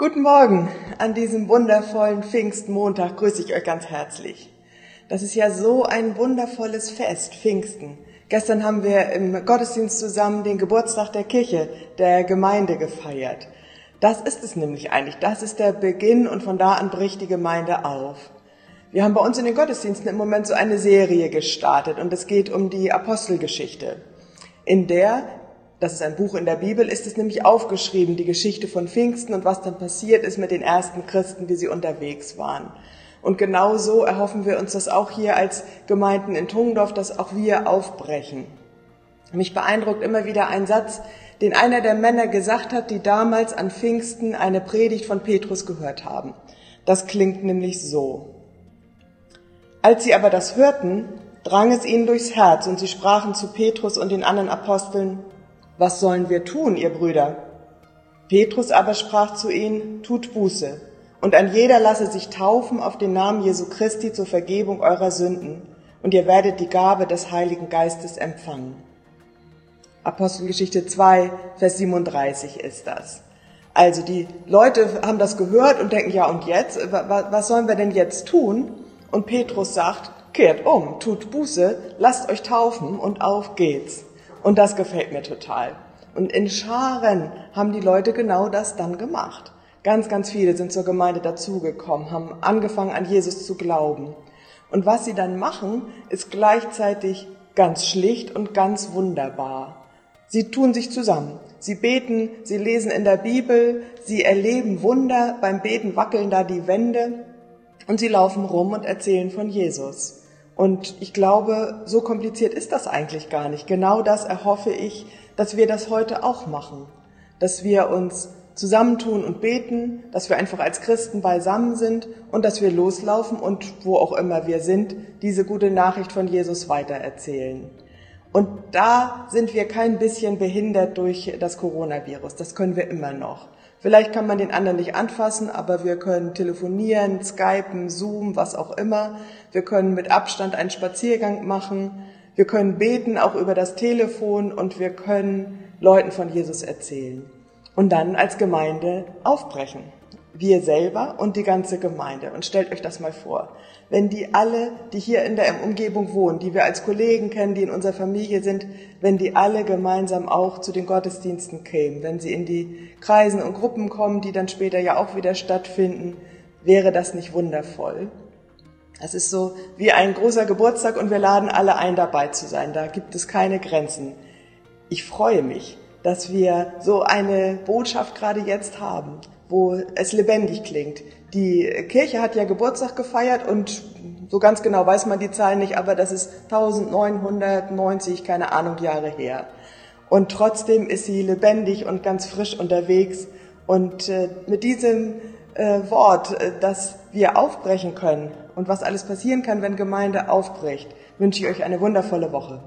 Guten Morgen an diesem wundervollen Pfingstmontag grüße ich euch ganz herzlich. Das ist ja so ein wundervolles Fest, Pfingsten. Gestern haben wir im Gottesdienst zusammen den Geburtstag der Kirche, der Gemeinde gefeiert. Das ist es nämlich eigentlich. Das ist der Beginn und von da an bricht die Gemeinde auf. Wir haben bei uns in den Gottesdiensten im Moment so eine Serie gestartet und es geht um die Apostelgeschichte, in der das ist ein Buch in der Bibel, ist es nämlich aufgeschrieben, die Geschichte von Pfingsten und was dann passiert ist mit den ersten Christen, wie sie unterwegs waren. Und genau so erhoffen wir uns das auch hier als Gemeinden in Tungendorf, dass auch wir aufbrechen. Mich beeindruckt immer wieder ein Satz, den einer der Männer gesagt hat, die damals an Pfingsten eine Predigt von Petrus gehört haben. Das klingt nämlich so. Als sie aber das hörten, drang es ihnen durchs Herz und sie sprachen zu Petrus und den anderen Aposteln, was sollen wir tun, ihr Brüder? Petrus aber sprach zu ihnen, tut Buße, und ein jeder lasse sich taufen auf den Namen Jesu Christi zur Vergebung eurer Sünden, und ihr werdet die Gabe des Heiligen Geistes empfangen. Apostelgeschichte 2, Vers 37 ist das. Also die Leute haben das gehört und denken, ja und jetzt, was sollen wir denn jetzt tun? Und Petrus sagt, kehrt um, tut Buße, lasst euch taufen und auf geht's. Und das gefällt mir total. Und in Scharen haben die Leute genau das dann gemacht. Ganz, ganz viele sind zur Gemeinde dazugekommen, haben angefangen an Jesus zu glauben. Und was sie dann machen, ist gleichzeitig ganz schlicht und ganz wunderbar. Sie tun sich zusammen. Sie beten, sie lesen in der Bibel, sie erleben Wunder, beim Beten wackeln da die Wände und sie laufen rum und erzählen von Jesus. Und ich glaube, so kompliziert ist das eigentlich gar nicht. Genau das erhoffe ich, dass wir das heute auch machen. Dass wir uns zusammentun und beten, dass wir einfach als Christen beisammen sind und dass wir loslaufen und wo auch immer wir sind, diese gute Nachricht von Jesus weitererzählen. Und da sind wir kein bisschen behindert durch das Coronavirus. Das können wir immer noch. Vielleicht kann man den anderen nicht anfassen, aber wir können telefonieren, skypen, Zoom, was auch immer. Wir können mit Abstand einen Spaziergang machen. Wir können beten, auch über das Telefon und wir können Leuten von Jesus erzählen. Und dann als Gemeinde aufbrechen wir selber und die ganze Gemeinde. Und stellt euch das mal vor, wenn die alle, die hier in der Umgebung wohnen, die wir als Kollegen kennen, die in unserer Familie sind, wenn die alle gemeinsam auch zu den Gottesdiensten kämen, wenn sie in die Kreisen und Gruppen kommen, die dann später ja auch wieder stattfinden, wäre das nicht wundervoll? Es ist so wie ein großer Geburtstag und wir laden alle ein, dabei zu sein. Da gibt es keine Grenzen. Ich freue mich, dass wir so eine Botschaft gerade jetzt haben wo es lebendig klingt. Die Kirche hat ja Geburtstag gefeiert und so ganz genau weiß man die Zahlen nicht, aber das ist 1990, keine Ahnung, Jahre her. Und trotzdem ist sie lebendig und ganz frisch unterwegs. Und äh, mit diesem äh, Wort, äh, dass wir aufbrechen können und was alles passieren kann, wenn Gemeinde aufbricht, wünsche ich euch eine wundervolle Woche.